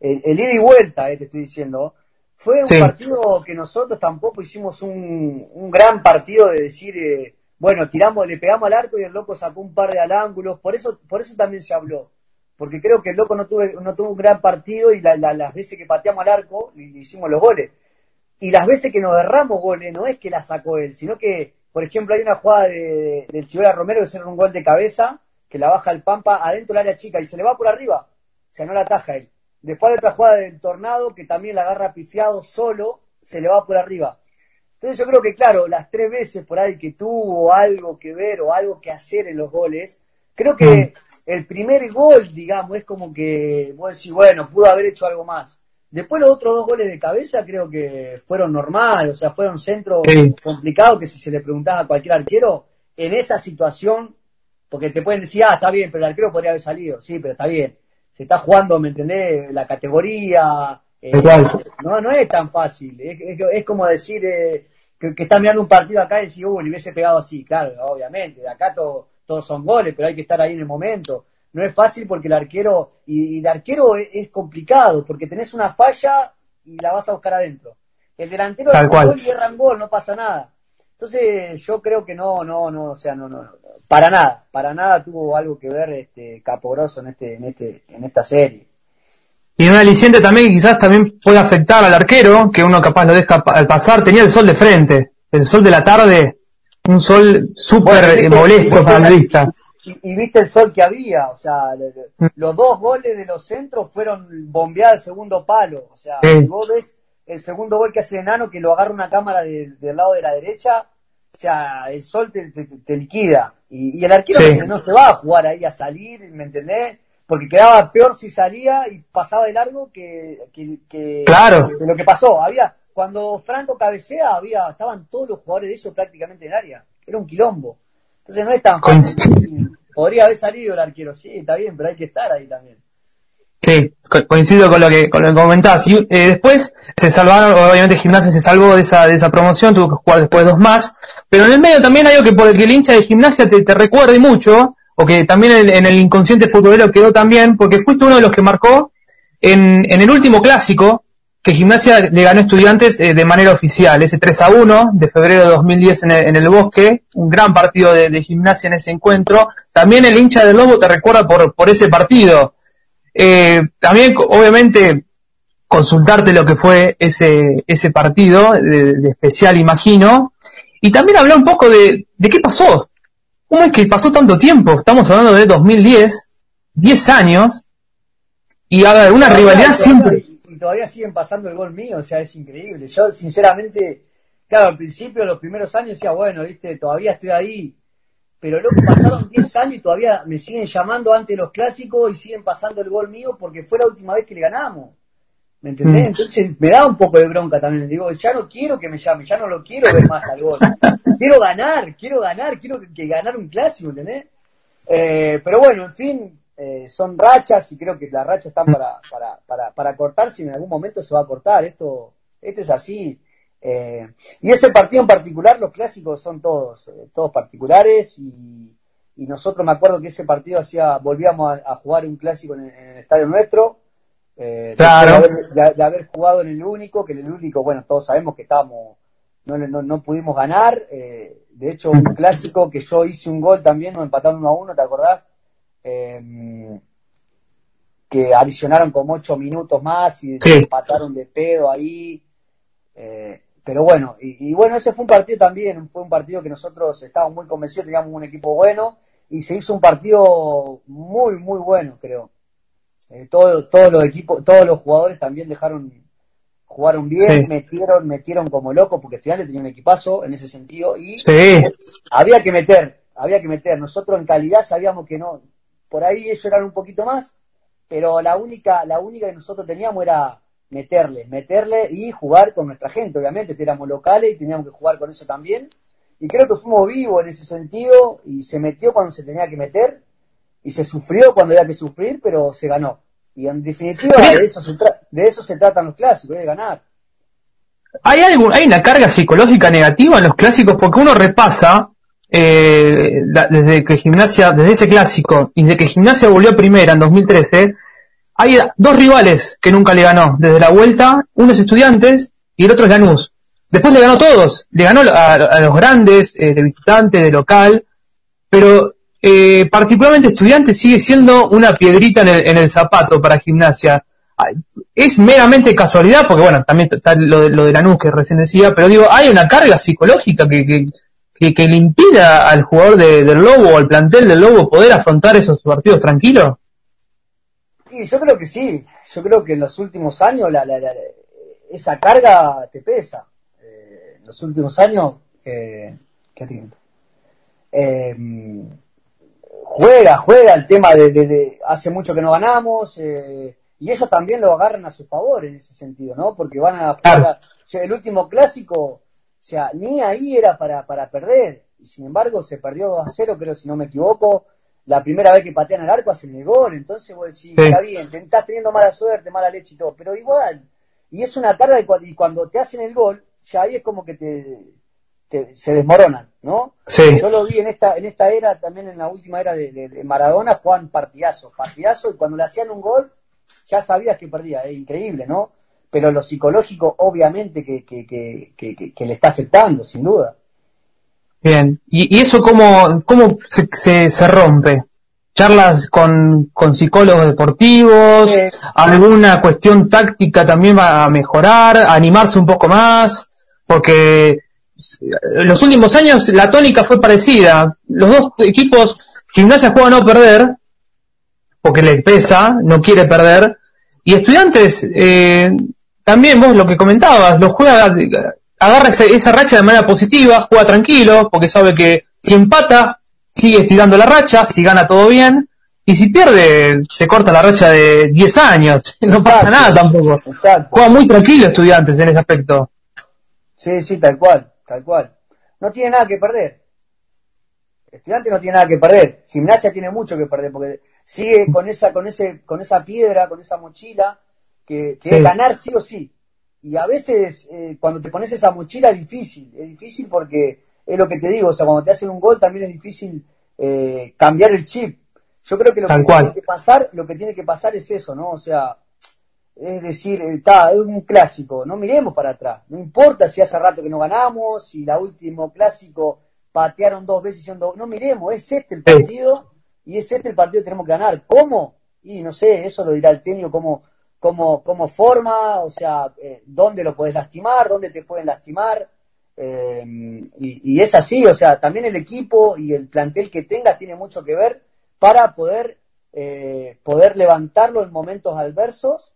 eh el, ida y vuelta, eh, te estoy diciendo, fue un partido que nosotros tampoco hicimos un, un gran partido de decir, eh, bueno, tiramos, le pegamos al arco y el loco sacó un par de alángulos, por eso, por eso también se habló, porque creo que el loco no, tuve, no tuvo un gran partido y las veces que pateamos al arco le, hicimos los goles. Y las veces que nos derramos goles no es que la sacó él, sino que, por ejemplo, hay una jugada de, del Chivera Romero que es un gol de cabeza, que la baja el Pampa adentro del área chica y se le va por arriba, o sea, no la ataja él. Después de otra jugada del tornado que también la agarra pifiado solo, se le va por arriba. Entonces yo creo que, claro, las tres veces por ahí que tuvo algo que ver o algo que hacer en los goles, creo que el primer gol, digamos, es como que vos decís, bueno, pudo haber hecho algo más. Después los otros dos goles de cabeza creo que fueron normales, o sea, fueron centros complicados que si se le preguntaba a cualquier arquero, en esa situación, porque te pueden decir, ah, está bien, pero el arquero podría haber salido, sí, pero está bien. Se está jugando, ¿me entendés? La categoría. Eh, no, no es tan fácil. Es, como decir eh, que, que está mirando un partido acá y decir, uy, le hubiese pegado así. Claro, obviamente. De acá todos son goles, pero hay que estar ahí en el momento no es fácil porque el arquero, y, de arquero es, complicado, porque tenés una falla y la vas a buscar adentro. El delantero Tal gol y erra gol, no pasa nada. Entonces yo creo que no, no, no, o sea, no, no, para nada, para nada tuvo algo que ver este Capogroso en este, en este, en esta serie. Y un aliciente también que quizás también puede afectar al arquero, que uno capaz lo deja al pasar, tenía el sol de frente, el sol de la tarde, un sol súper molesto para la vista y, viste el sol que había, o sea, mm. los dos goles de los centros fueron bombeados al segundo palo, o sea, si vos ves el segundo gol que hace Enano, que lo agarra una cámara del lado de la derecha, o sea, el sol te, te, liquida. Y, el arquero no se va a jugar ahí a salir, ¿me entendés? Porque quedaba peor si salía y pasaba de largo que, que, claro. lo que pasó. Había, cuando Franco cabecea, había, estaban todos los jugadores de ellos prácticamente en el área. Era un quilombo. Entonces no es tan fácil. Podría haber salido el arquero, sí, está bien, pero hay que estar ahí también. Sí, coincido con lo que, con lo que comentás. Y eh, después se salvaron, obviamente Gimnasia se salvó de esa, de esa promoción, tuvo que jugar después dos más. Pero en el medio también hay algo que por el que el hincha de Gimnasia te, te recuerde mucho, o que también en, el inconsciente futbolero quedó también, porque fuiste uno de los que marcó en, en el último clásico, que Gimnasia le ganó Estudiantes eh, de manera oficial, ese 3 a 1 de febrero de 2010 en el, en el Bosque, un gran partido de, Gimnasia en ese encuentro. También el hincha del Lobo te recuerda por, ese partido. Eh, también, obviamente, consultarte lo que fue ese, ese partido de, especial, imagino, y también hablar un poco de qué pasó. ¿Cómo es que pasó tanto tiempo? Estamos hablando de 2010, 10 años, y a ver, una rivalidad siempre y todavía siguen pasando el gol mío, o sea, es increíble. Yo, sinceramente, claro, al principio, los primeros años decía, bueno, viste, todavía estoy ahí, pero luego pasaron 10 años y todavía me siguen llamando antes de los clásicos y siguen pasando el gol mío porque fue la última vez que le ganamos. ¿Me entendés? Mm. Entonces me da un poco de bronca también. Digo, ya no quiero que me llame, ya no lo quiero ver más al gol. Quiero ganar, quiero ganar, quiero que, ganar un clásico, ¿entendés? Eh, pero bueno, en fin, eh, son rachas y creo que las rachas están para, para, para, para cortarse y en algún momento se va a cortar. Esto, esto es así. Eh, y ese partido en particular, los clásicos son todos, todos particulares y, y, nosotros me acuerdo que ese partido hacía, volvíamos a, jugar un clásico en, el estadio nuestro. De haber, jugado en el único, que en el único, bueno, todos sabemos que estábamos, no, no, no pudimos ganar. de hecho, un clásico que yo hice un gol también, nos empataron uno a uno, ¿te acordás? Em, que adicionaron como ocho minutos más y empataron de pedo ahí. Eh, pero bueno, y, bueno, ese fue un partido también, fue un partido que nosotros estábamos muy convencidos, teníamos un equipo bueno y se hizo un partido muy, muy bueno, creo. Eh, todos los equipos, todos los jugadores también dejaron, jugaron bien, metieron, metieron como locos, porque Estudiantes tenía un equipazo en ese sentido y había que meter, había que meter. Nosotros en calidad sabíamos que no, por ahí ellos eran un poquito más, pero la única, la única que nosotros teníamos era meterle, meterle y jugar con nuestra gente, obviamente, éramos locales y teníamos que jugar con eso también. Y creo que fuimos vivos en ese sentido y se metió cuando se tenía que meter y se sufrió cuando había que sufrir, pero se ganó. Y en definitiva, de eso se, de eso se tratan los clásicos, de ganar. ¿Hay, algún, ¿Hay una carga psicológica negativa en los clásicos? Porque uno repasa eh, desde que Gimnasia, desde ese clásico, y desde que Gimnasia volvió a primera en 2013, hay dos rivales que nunca le ganó desde la vuelta, uno es Estudiantes y el otro es Lanús. Después le ganó a todos, le ganó a, los grandes, eh, de visitante, de local, pero eh, particularmente Estudiantes sigue siendo una piedrita en el, en el zapato para Gimnasia. Es meramente casualidad, porque bueno, también está lo, lo de Lanús que recién decía, pero digo, hay una carga psicológica que, que que, le impida al jugador del Lobo o al plantel del Lobo poder afrontar esos partidos tranquilos? Sí, yo creo que sí. Yo creo que en los últimos años la, esa carga te pesa. Eh, en los últimos años, eh, ¿qué tiempo? Eh, juega, juega el tema de, hace mucho que no ganamos, eh, y ellos también lo agarran a su favor en ese sentido, ¿no? Porque van a jugar, el último clásico, o sea, ni ahí era para, para perder, y sin embargo se perdió 2 a 0, creo si no me equivoco, la primera vez que patean el arco hacen el gol, entonces vos decís, está bien, te estás teniendo mala suerte, mala leche y todo, pero igual, y es una carga, y cuando te hacen el gol, ya ahí es como que te, se desmoronan, ¿no? Sí. Yo lo vi en esta, en esta era, también en la última era de, Maradona, jugaban partidazos, partidazos, y cuando le hacían un gol, ya sabías que perdía, es increíble, ¿no? Pero lo psicológico, obviamente, que, que, que, que, le está afectando, sin duda. Bien, ¿y, y eso cómo, cómo se, se, rompe? charlas con, con psicólogos deportivos, alguna cuestión táctica también va a mejorar, animarse un poco más, porque en los últimos años la tónica fue parecida. Los dos equipos, Gimnasia juega a no perder, porque le pesa, no quiere perder, y estudiantes, eh, también vos lo que comentabas, lo juega, agarra esa racha de manera positiva, juega tranquilo, porque sabe que si empata, sigue estirando la racha, si gana todo bien, y si pierde, se corta la racha de 10 años, no pasa nada tampoco. Juega muy tranquilo estudiantes en ese aspecto. Sí, sí, tal cual, tal cual. No tiene nada que perder. Estudiante no tiene nada que perder. Gimnasia tiene mucho que perder porque sigue con esa, con ese, con esa piedra, con esa mochila, que, que es ganar sí o sí. Y a veces eh, cuando te pones esa mochila es difícil, es difícil porque es lo que te digo, o sea, cuando te hacen un gol también es difícil eh, cambiar el chip. Yo creo que lo que tiene que pasar, lo que tiene que pasar es eso, ¿no? O sea, es decir, está, es un clásico, no miremos para atrás. No importa si hace rato que no ganamos, si la último clásico patearon dos veces y son dos. No miremos, es este el partido y es este el partido que tenemos que ganar. ¿Cómo? Y no sé, eso lo dirá el técnico, cómo, cómo, cómo forma, o sea, eh, dónde lo puedes lastimar, dónde te pueden lastimar. Eh, y, es así, o sea, también el equipo y el plantel que tengas tiene mucho que ver para poder, eh, poder levantarlo en momentos adversos,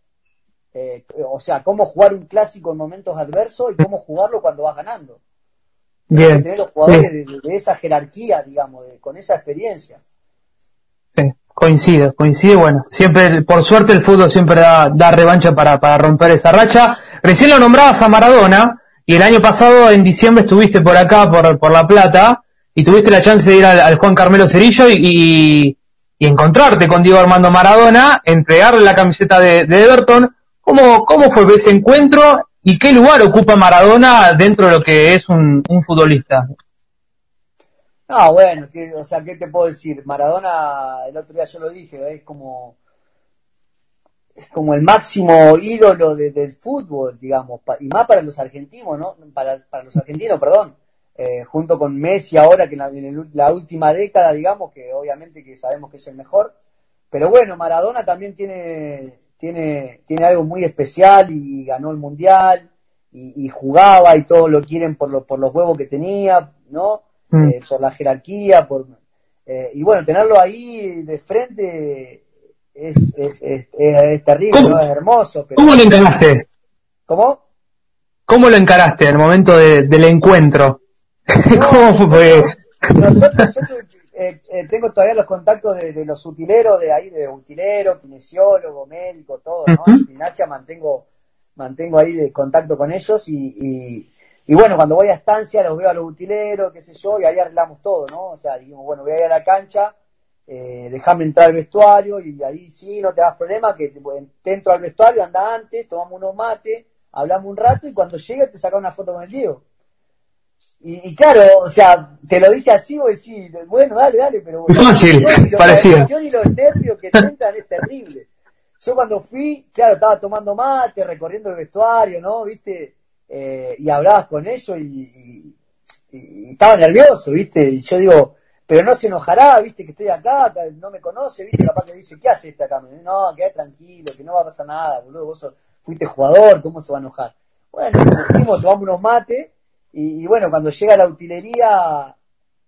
eh, o sea, cómo jugar un clásico en momentos adversos y cómo jugarlo cuando vas ganando. Bien. Tener los jugadores de, esa jerarquía, digamos, con esa experiencia. Sí, coincide, coincide, bueno, siempre, por suerte el fútbol siempre da, da revancha para, para romper esa racha. Recién lo nombrabas a Maradona, y el año pasado, en diciembre, estuviste por acá, por, por La Plata, y tuviste la chance de ir al, Juan Carmelo Cerillo y, y, encontrarte con Diego Armando Maradona, entregarle la camiseta de, Everton. ¿Cómo, ¿Cómo fue ese encuentro y qué lugar ocupa Maradona dentro de lo que es un, futbolista? Ah, bueno, o sea, ¿qué te puedo decir? Maradona, el otro día yo lo dije, es como es como el máximo ídolo del fútbol, digamos, y más para los argentinos, ¿no? Para, para los argentinos, perdón, eh, junto con Messi ahora, que en la, última década, digamos, que obviamente que sabemos que es el mejor, pero bueno, Maradona también tiene, tiene, tiene algo muy especial y ganó el Mundial y, jugaba y todos lo quieren por, por los huevos que tenía, ¿no? Mm. Eh, por la jerarquía, por... Eh, y bueno, tenerlo ahí de frente es, es, es, terrible, ¿no? es hermoso. ¿Cómo lo encaraste? ¿Cómo? ¿Cómo lo encaraste en el momento del encuentro? ¿Cómo fue? Nosotros, eh, eh, tengo todavía los contactos de, los utileros de ahí, de utilero, kinesiólogo, médico, todo, ¿no? En gimnasia mantengo, mantengo ahí de contacto con ellos y, y, bueno, cuando voy a estancia los veo a los utileros, qué sé yo, y ahí arreglamos todo, ¿no? O sea, digamos, bueno, voy a ir a la cancha, eh, déjame entrar al vestuario y ahí sí, no te das problema, que te, entro al vestuario, anda antes, tomamos unos mates, hablamos un rato y cuando llegue te saca una foto con el Diego. Y, claro, o sea, te lo dice así, vos decís, bueno, dale, dale, pero Fácil, parecía. y los nervios que te entran es terrible. Yo cuando fui, claro, estaba tomando mate, recorriendo el vestuario, ¿no? ¿Viste? Eh, y hablabas con ellos y, y, estaba nervioso, ¿viste? Y yo digo, pero no se enojará, viste, que estoy acá, no me conoce, viste, capaz que dice, ¿qué hace este acá? No, quedé tranquilo, que no va a pasar nada, boludo, vos fuiste jugador, ¿cómo se va a enojar? Bueno, nos tomamos unos mates, y, bueno, cuando llega la utilería,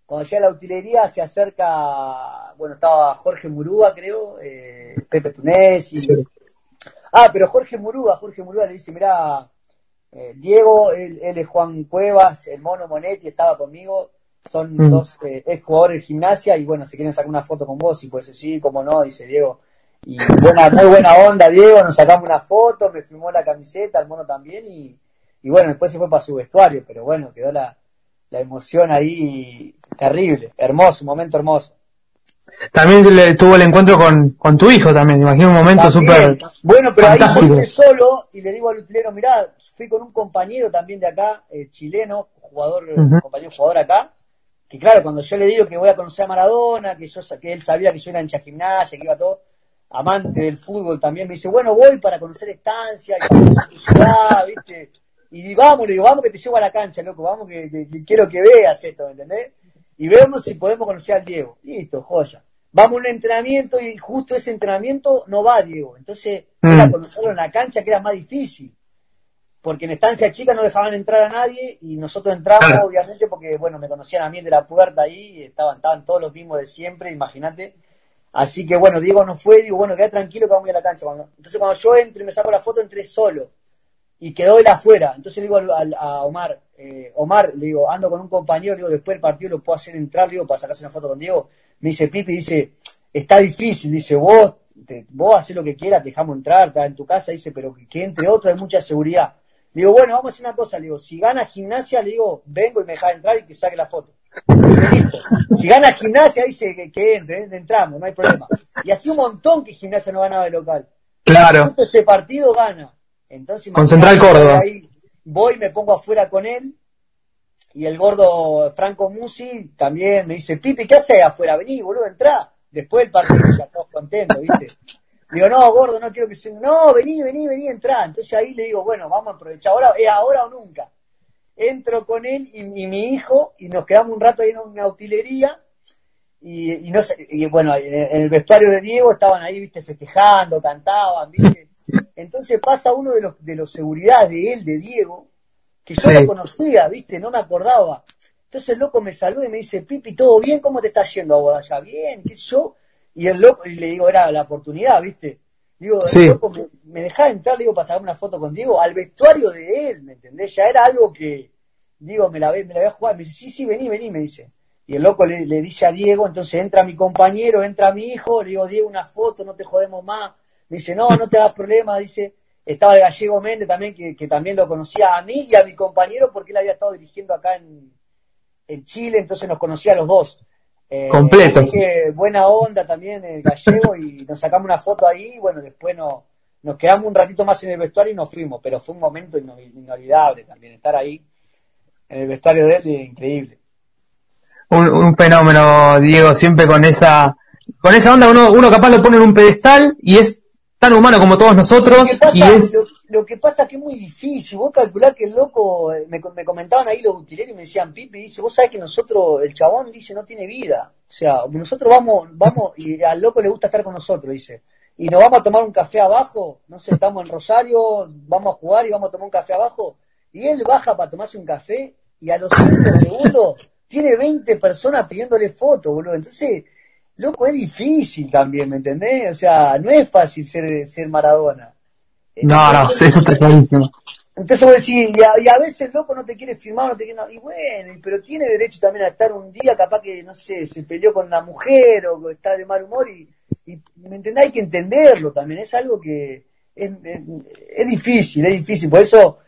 cuando llega la utilería se acerca, bueno, estaba Jorge Murúa, creo, eh, Pepe Tunés, y... Ah, pero Jorge Murúa, Jorge Murúa le dice, mira, eh, Diego, él, él es Juan Cuevas, el mono Monetti, estaba conmigo, son mm. dos eh, ex jugadores de gimnasia y bueno, se quieren sacar una foto con vos y pues sí, como no, dice Diego. Y buena, muy buena onda, Diego, nos sacamos una foto, me firmó la camiseta, el mono también y, y bueno, después se fue para su vestuario, pero bueno, quedó la, la emoción ahí terrible, hermoso, un momento hermoso. También tuvo el encuentro con, con tu hijo también, imagino un momento súper Bueno, pero ahí fui solo y le digo al utilero, mirá, fui con un compañero también de acá, eh, chileno, jugador, compañero jugador acá, que claro, cuando yo le digo que voy a conocer a Maradona, que yo que él sabía que yo era hincha gimnasia, que iba todo, amante del fútbol también, me dice, bueno, voy para conocer estancia, y conocer tu ciudad, ¿viste? Y vamos, le digo, vamos que te llevo a la cancha, loco, vamos que, quiero que veas esto, ¿me entendés? Y vemos si podemos conocer al Diego. Listo, joya. Vamos a un entrenamiento y justo ese entrenamiento no va Diego. Entonces, mm. era conocerlo en la cancha que era más difícil porque en estancia chica no dejaban entrar a nadie y nosotros entramos, obviamente, porque, bueno, me conocían a mí de la puerta ahí, y estaban, estaban todos los mismos de siempre, imagínate. Así que, bueno, Diego no fue, digo, bueno, queda tranquilo que vamos a ir a la cancha. entonces, cuando yo entro y me saco la foto, entré solo y quedó él afuera. Entonces le digo a, Omar, eh, Omar, le digo, ando con un compañero, le digo, después del partido lo puedo hacer entrar, le digo, para sacarse una foto con Diego. Me dice, Pipi, dice, está difícil, dice, vos, vos haces lo que quieras, dejamos entrar, está en tu casa, dice, pero que, que entre otro hay mucha seguridad. Le digo, bueno, vamos a hacer una cosa. Le digo, si gana gimnasia, le digo, vengo y me deja entrar y que saque la foto. Si gana gimnasia, dice que, que entre, ¿eh? entramos, no hay problema. Y así un montón que gimnasia no ganaba de local. Claro. ese partido gana. Entonces, con Central Córdoba. Ahí voy, me pongo afuera con él. Y el gordo Franco Musi también me dice, Pipi, ¿qué haces afuera? Vení, boludo, entrá. Después del partido ya estamos contentos, ¿viste? Digo, no, gordo, no quiero que se... No, vení, vení, vení, entrá. Entonces ahí le digo, bueno, vamos a aprovechar. Ahora, es ahora o nunca. Entro con él y, mi hijo y nos quedamos un rato ahí en una utilería. Y, no sé, y bueno, en el vestuario de Diego estaban ahí, viste, festejando, cantaban, viste. Entonces pasa uno de los, de los seguridad de él, de Diego, que yo lo conocía, viste, no me acordaba. Entonces el loco me saluda y me dice, Pipi, ¿todo bien? ¿Cómo te está yendo a? Bien, qué sé yo. Y el loco, y le digo, era la oportunidad, ¿viste? Digo, el loco me, dejaba entrar, le digo, para sacar una foto con Diego, al vestuario de él, ¿me entendés? Ya era algo que, digo, me la, me la voy a jugar. Me dice, sí, sí, vení, vení, me dice. Y el loco le, dice a Diego, entonces entra mi compañero, entra mi hijo, le digo, Diego, una foto, no te jodemos más. Dice, no, no te das problema, dice. Estaba el gallego Méndez también, que, que, también lo conocía a mí y a mi compañero porque él había estado dirigiendo acá en, en Chile, entonces nos conocía a los dos. Eh, Completo. Así que buena onda también el gallego y nos sacamos una foto ahí y bueno, después no, nos quedamos un ratito más en el vestuario y nos fuimos, pero fue un momento inolvidable también, estar ahí en el vestuario de él, increíble. Un, fenómeno, Diego, siempre con esa, con esa onda, uno, uno capaz lo pone en un pedestal y es tan humano como todos nosotros. y es... lo, que pasa que es muy difícil. Vos calculás que el loco, eh, me, comentaban ahí los utileros y me decían, Pipi, dice, vos sabés que nosotros, el chabón dice, no tiene vida. O sea, nosotros vamos, vamos, y al loco le gusta estar con nosotros, dice. Y nos vamos a tomar un café abajo, no sé, estamos en Rosario, vamos a jugar y vamos a tomar un café abajo. Y él baja para tomarse un café y a los 5 segundos tiene 20 personas pidiéndole fotos, boludo. Entonces, loco, es difícil también, ¿me entendés? O sea, no es fácil ser, ser Maradona. No, no, eso está clarísimo. Entonces vos decís, y a, y a, veces el loco no te quiere firmar, no te quiere, y bueno, pero tiene derecho también a estar un día, capaz que, no sé, se peleó con una mujer o está de mal humor y, ¿me entendés? Hay que entenderlo también, es algo que es, es, difícil, es difícil, por eso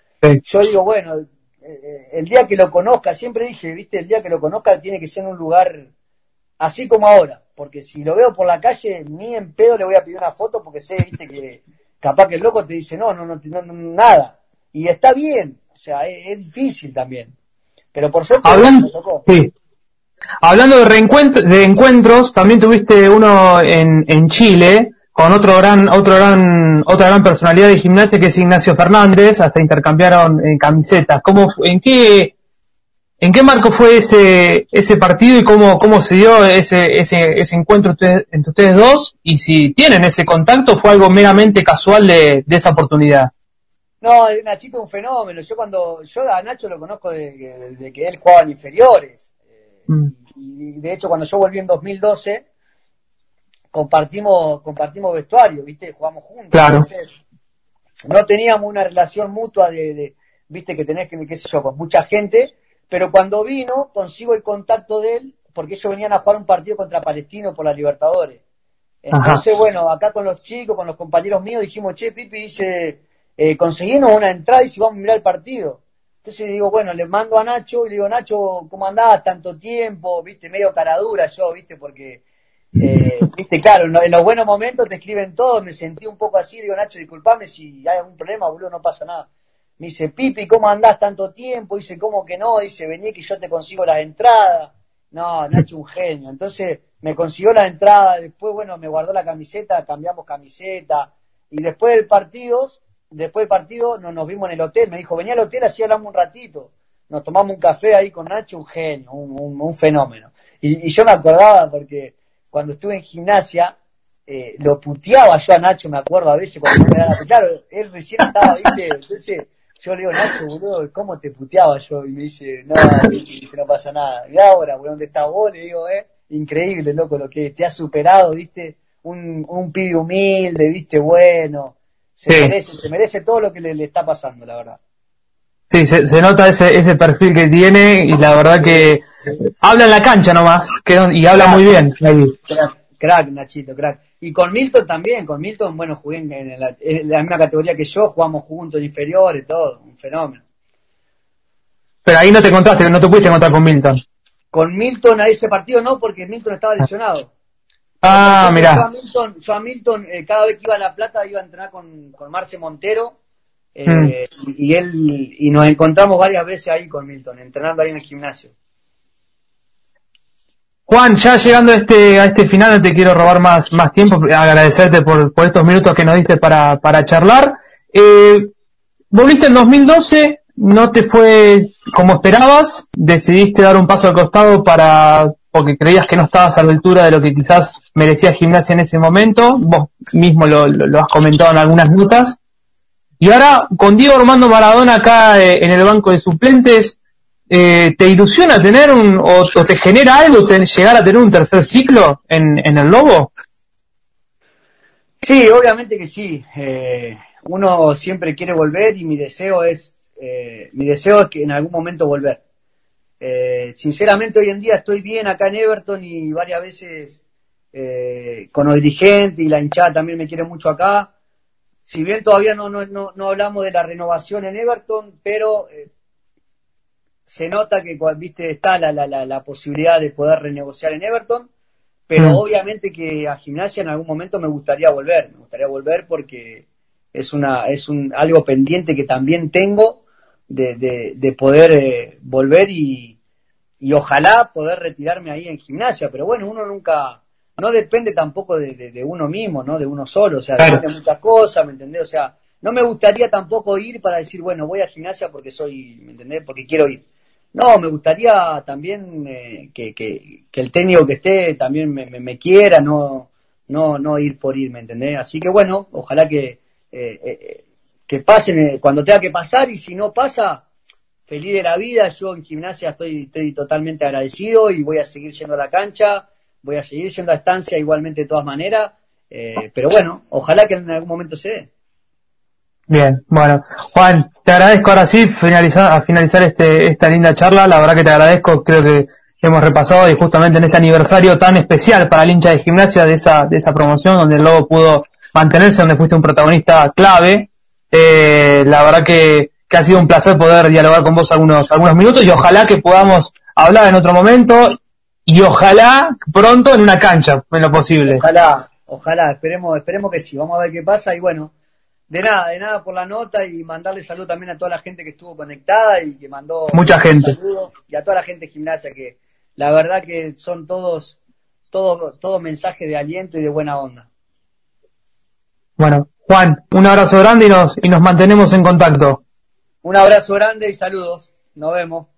yo digo, bueno, eh, eh, el día que lo conozca, siempre dije, viste, el día que lo conozca tiene que ser en un lugar así como ahora, porque si lo veo por la calle, ni en pedo le voy a pedir una foto porque sé, viste, que capaz que el loco te dice, no, no, no, no nada. Y está bien, o sea, es, difícil también. Pero por suerte, hablando, sí. hablando de, reencuentros, de encuentros, también tuviste uno en, en Chile con otro gran, otro gran, otra gran personalidad de gimnasia que es Ignacio Fernández, hasta intercambiaron en camisetas. ¿Cómo, en qué, ¿En qué marco fue ese, ese partido y cómo, cómo se dio ese, ese, ese encuentro entre ustedes dos? Y si tienen ese contacto, ¿fue algo meramente casual de, esa oportunidad? No, Nachito es un fenómeno. Yo cuando, yo a Nacho lo conozco desde, que él jugaba en inferiores. Eh, mm. Y de hecho cuando yo volví en 2012, compartimos, compartimos vestuario, ¿viste? Jugamos juntos. Claro. no teníamos una relación mutua de, viste, que tenés que, qué sé yo, con mucha gente Pero cuando vino, consigo el contacto de él, porque ellos venían a jugar un partido contra Palestino por la Libertadores. Entonces, bueno, acá con los chicos, con los compañeros míos, dijimos, che, Pipi, dice, eh, conseguimos una entrada y si vamos a mirar el partido. Entonces digo, bueno, le mando a Nacho y le digo, Nacho, ¿cómo andás? Tanto tiempo, viste, medio caradura yo, viste, porque, eh, viste, claro, en los buenos momentos te escriben todo, me sentí un poco así, le digo, Nacho, disculpame si hay algún problema, boludo, no pasa nada. Me dice, Pipi, ¿cómo andás tanto tiempo? Dice, ¿cómo que no? Dice, vení que yo te consigo las entradas. No, Nacho, un genio. Entonces, me consiguió la entrada, después, bueno, me guardó la camiseta, cambiamos camiseta, y después del partido, después del partido nos, nos vimos en el hotel, me dijo, venía al hotel, así hablamos un ratito, nos tomamos un café ahí con Nacho, un genio, un, fenómeno. Y, yo me acordaba porque cuando estuve en gimnasia, eh, lo puteaba yo a Nacho, me acuerdo a veces cuando me daba, claro, él recién estaba, viste, entonces yo le digo, Nacho, boludo, ¿cómo te puteaba yo? Y me dice, no, dice, no pasa nada. Y ahora, boludo, ¿dónde estás vos? Le digo, eh, increíble, loco, lo que te ha superado, viste, un, un pibe humilde, viste, bueno, se merece, se merece todo lo que le, está pasando, la verdad. Sí, se, nota ese, ese perfil que tiene y la verdad que habla en la cancha nomás que, y habla muy bien. Crack, Nachito, crack. Y con Milton también, con Milton, bueno, jugué en la, misma categoría que yo, jugamos juntos, inferiores, todo, un fenómeno. Pero ahí no te contaste, no te pudiste encontrar con Milton. Con Milton a ese partido no, porque Milton estaba lesionado. Ah, mira. Yo a Milton, eh, cada vez que iba a La Plata iba a entrenar con, con Marce Montero eh, mm. y él y nos encontramos varias veces ahí con Milton, entrenando ahí en el gimnasio. Juan, ya llegando a este, a este final, te quiero robar más, más tiempo, agradecerte por, por estos minutos que nos diste para, para charlar. Eh, volviste en 2012, no te fue como esperabas, decidiste dar un paso al costado para porque creías que no estabas a la altura de lo que quizás merecía gimnasia en ese momento, vos mismo lo, has comentado en algunas notas, y ahora con Diego Armando Maradona acá eh, en el banco de suplentes, eh, ¿te ilusiona tener un, o, te genera algo llegar a tener un tercer ciclo en, en el Lobo? Sí, obviamente que sí. Eh, uno siempre quiere volver y mi deseo es eh, mi deseo es que en algún momento volver. Sinceramente hoy en día estoy bien acá en Everton y varias veces con los dirigentes y la hinchada también me quiere mucho acá. Si bien todavía no, no, no, hablamos de la renovación en Everton, pero se nota que viste está la, la, la, posibilidad de poder renegociar en Everton, pero mm. obviamente que a gimnasia en algún momento me gustaría volver, me gustaría volver porque es una es un algo pendiente que también tengo de, de, poder eh, volver y, y ojalá poder retirarme ahí en gimnasia, pero bueno, uno nunca, no depende tampoco de, de, uno mismo, ¿no? De uno solo, o sea, depende de muchas cosas, ¿me entendés? O sea, no me gustaría tampoco ir para decir, bueno, voy a gimnasia porque soy, ¿me entendés? Porque quiero ir. No, me gustaría también eh, que, que, que, el técnico que esté también me, me, quiera, no, no, no ir por ir, ¿me entendés? Así que bueno, ojalá que eh, eh que pasen eh, cuando tenga que pasar y si no pasa, feliz de la vida. Yo en gimnasia estoy, estoy totalmente agradecido y voy a seguir siendo a la cancha, voy a seguir siendo a estancia igualmente de todas maneras. Pero bueno, ojalá que en algún momento se dé. Bien, bueno, Juan, te agradezco ahora sí finalizar, a finalizar este, esta linda charla. La verdad que te agradezco, creo que hemos repasado y justamente en este aniversario tan especial para el hincha de gimnasia de esa, de esa promoción donde el Lobo pudo mantenerse, donde fuiste un protagonista clave eh, la verdad que, ha sido un placer poder dialogar con vos algunos, algunos minutos y ojalá que podamos hablar en otro momento y ojalá pronto en una cancha, en lo posible. Ojalá, ojalá, esperemos, esperemos que sí, vamos a ver qué pasa y bueno, de nada, de nada por la nota y mandarle salud también a toda la gente que estuvo conectada y que mandó mucha gente y a toda la gente de gimnasia que la verdad que son todos todos todos mensajes de aliento y de buena onda. Bueno, Juan, un abrazo grande y nos, y nos mantenemos en contacto. Un abrazo grande y saludos. Nos vemos.